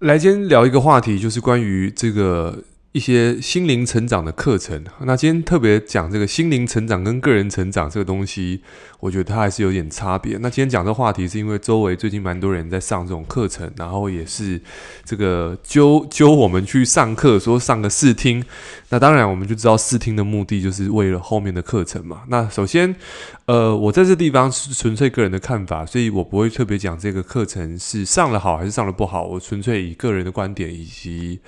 来，今天聊一个话题，就是关于这个。一些心灵成长的课程，那今天特别讲这个心灵成长跟个人成长这个东西，我觉得它还是有点差别。那今天讲这个话题，是因为周围最近蛮多人在上这种课程，然后也是这个揪揪我们去上课，说上个试听。那当然，我们就知道试听的目的就是为了后面的课程嘛。那首先，呃，我在这地方是纯粹个人的看法，所以我不会特别讲这个课程是上了好还是上了不好，我纯粹以个人的观点以及。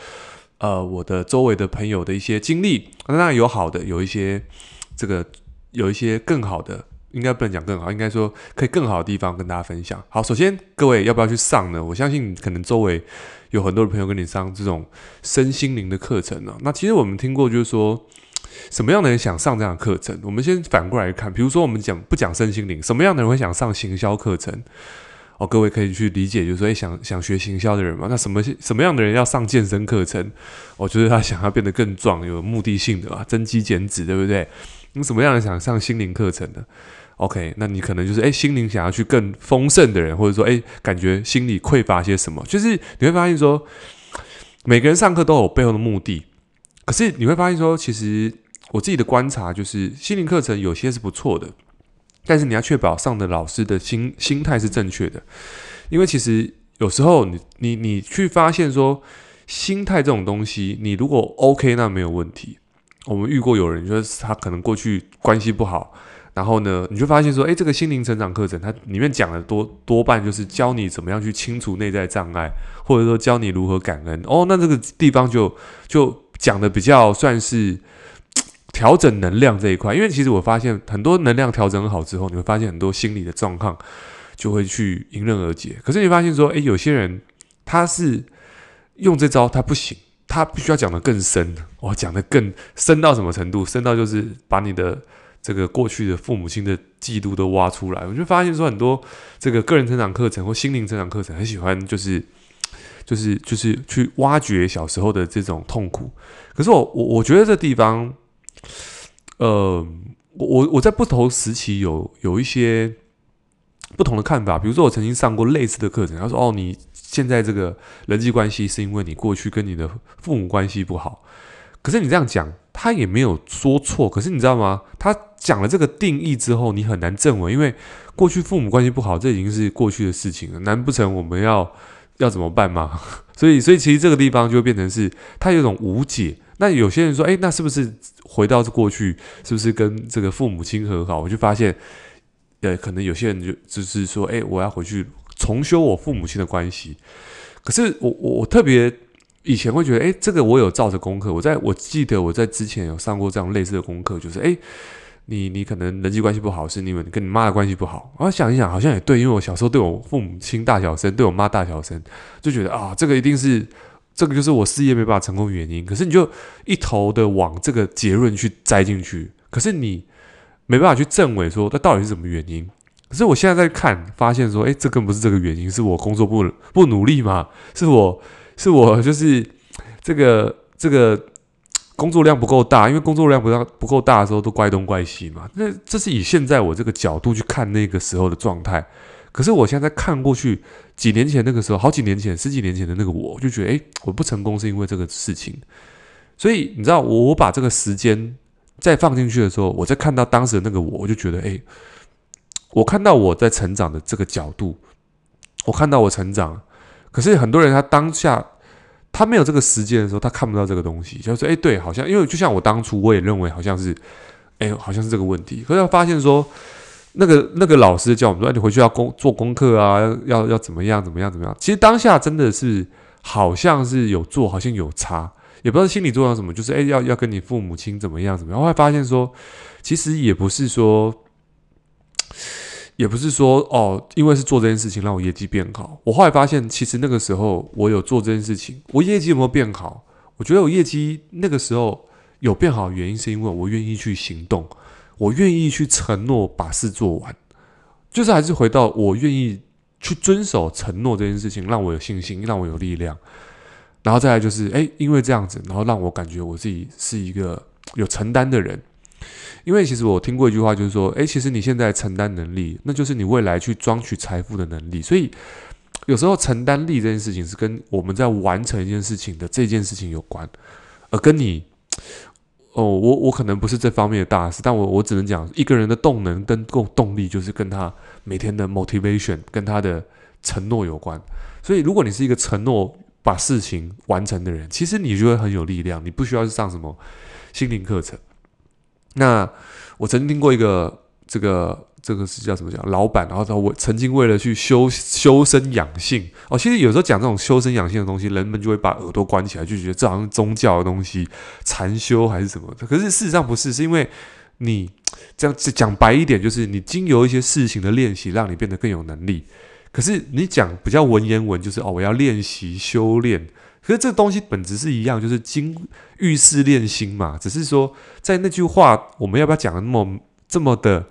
呃，我的周围的朋友的一些经历，当然有好的，有一些这个有一些更好的，应该不能讲更好，应该说可以更好的地方跟大家分享。好，首先各位要不要去上呢？我相信可能周围有很多的朋友跟你上这种身心灵的课程呢、那其实我们听过，就是说什么样的人想上这样的课程？我们先反过来看，比如说我们讲不讲身心灵，什么样的人会想上行销课程？哦，各位可以去理解，就是说，诶，想想学行销的人嘛，那什么什么样的人要上健身课程？我觉得他想要变得更壮，有目的性的嘛，增肌减脂，对不对？你什么样的想上心灵课程的？OK，那你可能就是诶，心灵想要去更丰盛的人，或者说诶，感觉心里匮乏些什么？就是你会发现说，每个人上课都有背后的目的，可是你会发现说，其实我自己的观察就是，心灵课程有些是不错的。但是你要确保上的老师的心心态是正确的，因为其实有时候你你你去发现说心态这种东西，你如果 OK 那没有问题。我们遇过有人就是他可能过去关系不好，然后呢，你就发现说，诶，这个心灵成长课程它里面讲的多多半就是教你怎么样去清除内在障碍，或者说教你如何感恩。哦，那这个地方就就讲的比较算是。调整能量这一块，因为其实我发现很多能量调整好之后，你会发现很多心理的状况就会去迎刃而解。可是你发现说，诶，有些人他是用这招，他不行，他必须要讲得更深。我讲得更深到什么程度？深到就是把你的这个过去的父母亲的嫉妒都挖出来。我就发现说，很多这个个人成长课程或心灵成长课程，很喜欢就是就是就是去挖掘小时候的这种痛苦。可是我我我觉得这地方。呃，我我我在不同时期有有一些不同的看法。比如说，我曾经上过类似的课程，他说：“哦，你现在这个人际关系是因为你过去跟你的父母关系不好。”可是你这样讲，他也没有说错。可是你知道吗？他讲了这个定义之后，你很难证伪，因为过去父母关系不好，这已经是过去的事情了。难不成我们要要怎么办吗？所以，所以其实这个地方就变成是，他有一种无解。那有些人说，诶，那是不是回到过去，是不是跟这个父母亲和好？我就发现，呃，可能有些人就就是说，诶，我要回去重修我父母亲的关系。可是我我我特别以前会觉得，诶，这个我有照着功课。我在我记得我在之前有上过这样类似的功课，就是，诶，你你可能人际关系不好，是因为跟你妈的关系不好。然后想一想，好像也对，因为我小时候对我父母亲大小声，对我妈大小声，就觉得啊，这个一定是。这个就是我事业没办法成功的原因，可是你就一头的往这个结论去栽进去，可是你没办法去证伪说它到底是什么原因。可是我现在在看，发现说，哎，这根本不是这个原因，是我工作不不努力嘛？是我是我就是这个这个工作量不够大，因为工作量不大不够大的时候都怪东怪西嘛。那这是以现在我这个角度去看那个时候的状态。可是我现在看过去，几年前那个时候，好几年前，十几年前的那个我，我就觉得，诶，我不成功是因为这个事情。所以你知道，我把这个时间再放进去的时候，我再看到当时的那个我，我就觉得，诶，我看到我在成长的这个角度，我看到我成长。可是很多人他当下他没有这个时间的时候，他看不到这个东西，就是说，诶，对，好像因为就像我当初我也认为好像是，诶，好像是这个问题。可是他发现说。那个那个老师叫我们说，你回去要功做功课啊，要要怎么样怎么样怎么样。其实当下真的是好像是有做，好像有差，也不知道心里做到什么，就是哎，要要跟你父母亲怎么样怎么样。后来发现说，其实也不是说，也不是说哦，因为是做这件事情让我业绩变好。我后来发现，其实那个时候我有做这件事情，我业绩有没有变好？我觉得我业绩那个时候有变好的原因是因为我愿意去行动。我愿意去承诺把事做完，就是还是回到我愿意去遵守承诺这件事情，让我有信心，让我有力量。然后再来就是，诶，因为这样子，然后让我感觉我自己是一个有承担的人。因为其实我听过一句话，就是说，诶，其实你现在承担能力，那就是你未来去赚取财富的能力。所以，有时候承担力这件事情是跟我们在完成一件事情的这件事情有关，而跟你，哦，我我可能不是这方面的大师，但我我只能讲一个人的动能跟动动力，就是跟他每天的 motivation 跟他的承诺有关。所以，如果你是一个承诺把事情完成的人，其实你就会很有力量，你不需要去上什么心灵课程。那我曾经听过一个这个。这个是叫什么讲？老板，然后他为曾经为了去修修身养性哦，其实有时候讲这种修身养性的东西，人们就会把耳朵关起来，就觉得这好像宗教的东西，禅修还是什么。可是事实上不是，是因为你这样讲白一点，就是你经由一些事情的练习，让你变得更有能力。可是你讲比较文言文，就是哦，我要练习修炼。可是这个东西本质是一样，就是经遇事练心嘛。只是说在那句话，我们要不要讲的那么这么的？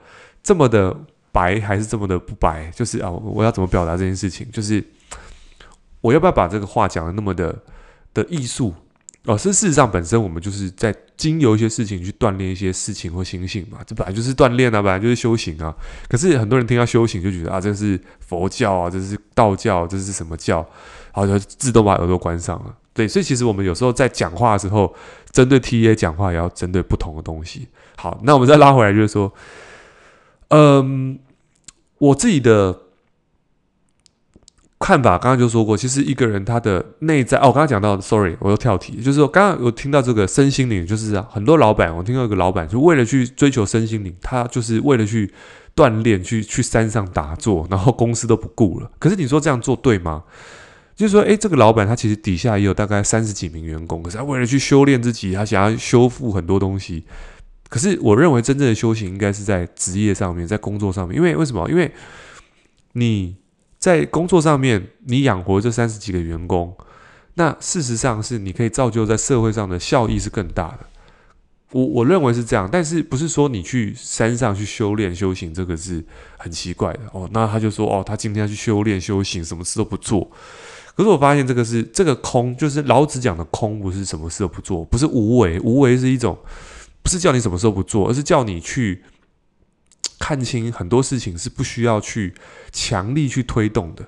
这么的白还是这么的不白？就是啊，我要怎么表达这件事情？就是我要不要把这个话讲的那么的的艺术？哦，是事实上本身我们就是在经由一些事情去锻炼一些事情或心性嘛。这本来就是锻炼啊，本来就是修行啊。可是很多人听到修行就觉得啊，这是佛教啊，这是道教，这是什么教？然后就自动把耳朵关上了。对，所以其实我们有时候在讲话的时候，针对 TA 讲话也要针对不同的东西。好，那我们再拉回来，就是说。嗯，我自己的看法，刚刚就说过，其实一个人他的内在，哦，我刚刚讲到，sorry，我又跳题，就是说，刚刚有听到这个身心灵，就是很多老板，我听到一个老板，就为了去追求身心灵，他就是为了去锻炼，去去山上打坐，然后公司都不顾了。可是你说这样做对吗？就是说，诶，这个老板他其实底下也有大概三十几名员工，可是他为了去修炼自己，他想要修复很多东西。可是，我认为真正的修行应该是在职业上面，在工作上面。因为为什么？因为你在工作上面，你养活这三十几个员工，那事实上是你可以造就在社会上的效益是更大的。我我认为是这样，但是不是说你去山上去修炼修行，这个是很奇怪的哦。那他就说哦，他今天要去修炼修行，什么事都不做。可是我发现这个是这个空，就是老子讲的空，不是什么事都不做，不是无为，无为是一种。不是叫你什么时候不做，而是叫你去看清很多事情是不需要去强力去推动的，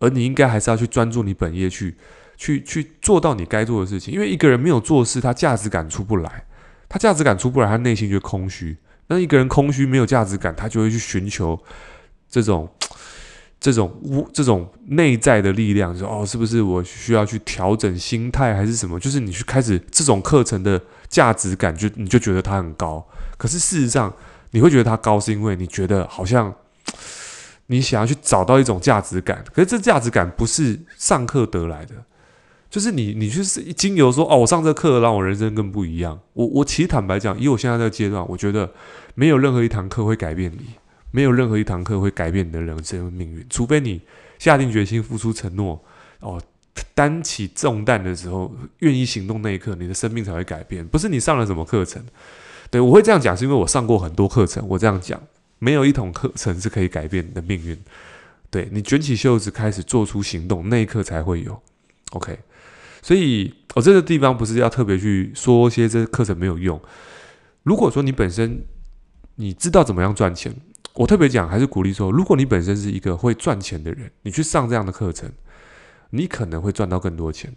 而你应该还是要去专注你本业去去去做到你该做的事情。因为一个人没有做事，他价值感出不来，他价值感出不来，他内心就空虚。那一个人空虚没有价值感，他就会去寻求这种。这种无这种内在的力量，说哦，是不是我需要去调整心态，还是什么？就是你去开始这种课程的价值感，就你就觉得它很高。可是事实上，你会觉得它高，是因为你觉得好像你想要去找到一种价值感。可是这价值感不是上课得来的，就是你你就是经由说哦，我上这课让我人生更不一样。我我其实坦白讲，以我现在这个阶段，我觉得没有任何一堂课会改变你。没有任何一堂课会改变你的人生命运，除非你下定决心付出承诺，哦，担起重担的时候愿意行动那一刻，你的生命才会改变。不是你上了什么课程，对，我会这样讲，是因为我上过很多课程。我这样讲，没有一堂课程是可以改变你的命运。对，你卷起袖子开始做出行动，那一刻才会有。OK，所以我这个地方不是要特别去说些这课程没有用。如果说你本身你知道怎么样赚钱。我特别讲，还是鼓励说，如果你本身是一个会赚钱的人，你去上这样的课程，你可能会赚到更多钱。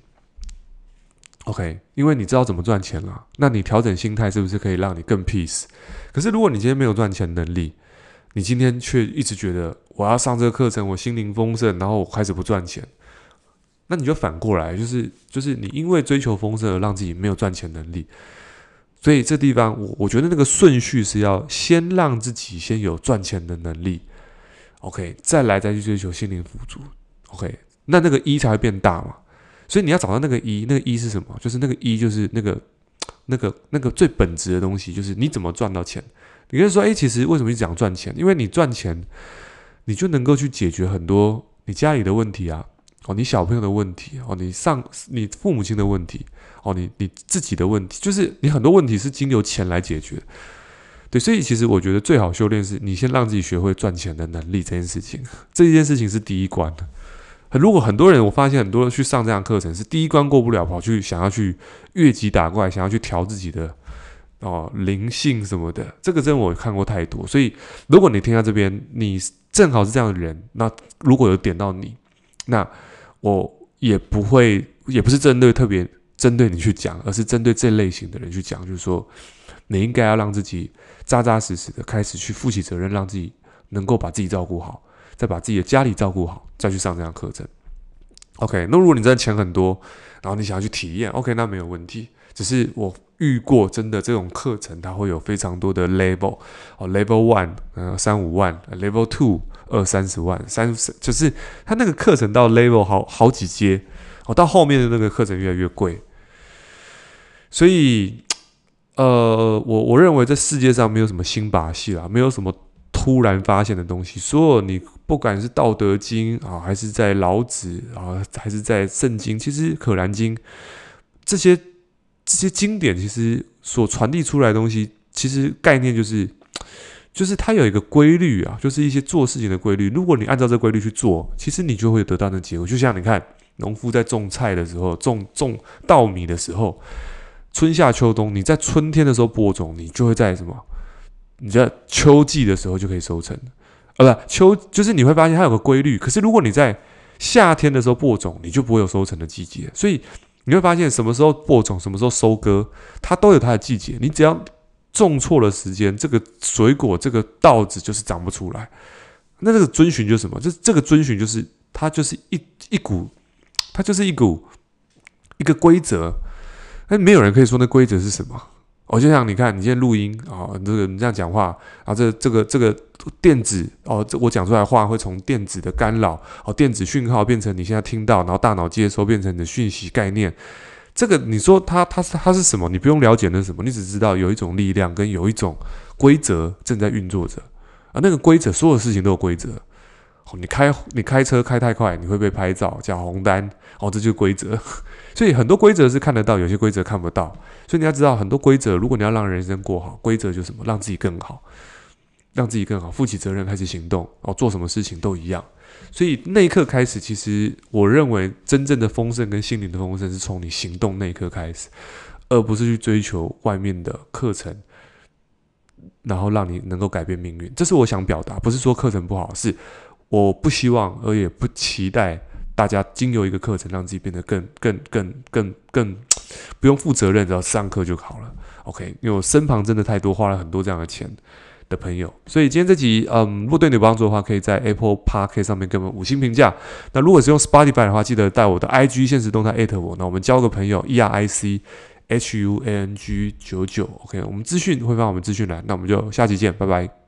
OK，因为你知道怎么赚钱了，那你调整心态是不是可以让你更 peace？可是如果你今天没有赚钱能力，你今天却一直觉得我要上这个课程，我心灵丰盛，然后我开始不赚钱，那你就反过来，就是就是你因为追求丰盛而让自己没有赚钱能力。所以这地方，我我觉得那个顺序是要先让自己先有赚钱的能力，OK，再来再去追求心灵富足，OK，那那个一才会变大嘛。所以你要找到那个一，那个一是什么？就是那个一就是那个那个那个最本质的东西，就是你怎么赚到钱。你可以说，哎，其实为什么一直讲赚钱？因为你赚钱，你就能够去解决很多你家里的问题啊，哦，你小朋友的问题，哦，你上你父母亲的问题。哦，你你自己的问题就是你很多问题是经由钱来解决，对，所以其实我觉得最好修炼是你先让自己学会赚钱的能力这件事情，这件事情是第一关的。如果很多人我发现很多人去上这样课程是第一关过不了，跑去想要去越级打怪，想要去调自己的哦灵性什么的，这个真我看过太多。所以如果你听到这边，你正好是这样的人，那如果有点到你，那我也不会，也不是针对特别针对你去讲，而是针对这类型的人去讲，就是说，你应该要让自己扎扎实实的开始去负起责任，让自己能够把自己照顾好，再把自己的家里照顾好，再去上这样课程。OK，那如果你真的钱很多，然后你想要去体验，OK，那没有问题。只是我遇过真的这种课程，它会有非常多的 level 哦，level one 呃三五万，level two 二三十万，三就是它那个课程到 level 好好几阶哦，到后面的那个课程越来越贵。所以呃，我我认为这世界上没有什么新把戏啦，没有什么突然发现的东西。所有你不管是《道德经》啊，还是在老子啊，还是在圣经，其实《可兰经》这些。这些经典其实所传递出来的东西，其实概念就是，就是它有一个规律啊，就是一些做事情的规律。如果你按照这规律去做，其实你就会得到那结果。就像你看，农夫在种菜的时候，种种稻米的时候，春夏秋冬，你在春天的时候播种，你就会在什么？你在秋季的时候就可以收成，呃，不，秋就是你会发现它有个规律。可是如果你在夏天的时候播种，你就不会有收成的季节。所以。你会发现，什么时候播种，什么时候收割，它都有它的季节。你只要种错了时间，这个水果，这个稻子就是长不出来。那这个遵循就是什么？就是这个遵循就是它就是一一股，它就是一股一个规则。那没有人可以说那规则是什么。我就像你看，你现在录音啊，这个你这样讲话啊，这这个这个电子哦，这我讲出来话会从电子的干扰哦，电子讯号变成你现在听到，然后大脑接收变成你的讯息概念。这个你说它它是它是什么？你不用了解那什么，你只知道有一种力量跟有一种规则正在运作着啊。那个规则，所有事情都有规则。你开你开车开太快，你会被拍照，缴红单哦，这就是规则。所以很多规则是看得到，有些规则看不到。所以你要知道，很多规则，如果你要让人生过好，规则就是什么？让自己更好，让自己更好，负起责任，开始行动哦，做什么事情都一样。所以那一刻开始，其实我认为真正的丰盛跟心灵的丰盛是从你行动那一刻开始，而不是去追求外面的课程，然后让你能够改变命运。这是我想表达，不是说课程不好，是我不希望，而也不期待。大家经由一个课程，让自己变得更、更、更、更、更不用负责任，只要上课就好了。OK，因为我身旁真的太多花了很多这样的钱的朋友，所以今天这集，嗯，如果对你有帮助的话，可以在 Apple Park 上面给我们五星评价。那如果是用 Spotify 的话，记得带我的 IG 限时动态艾特我，那我们交个朋友，E R I C H U A N G 九九。OK，我们资讯会放我们资讯栏，那我们就下期见，拜拜。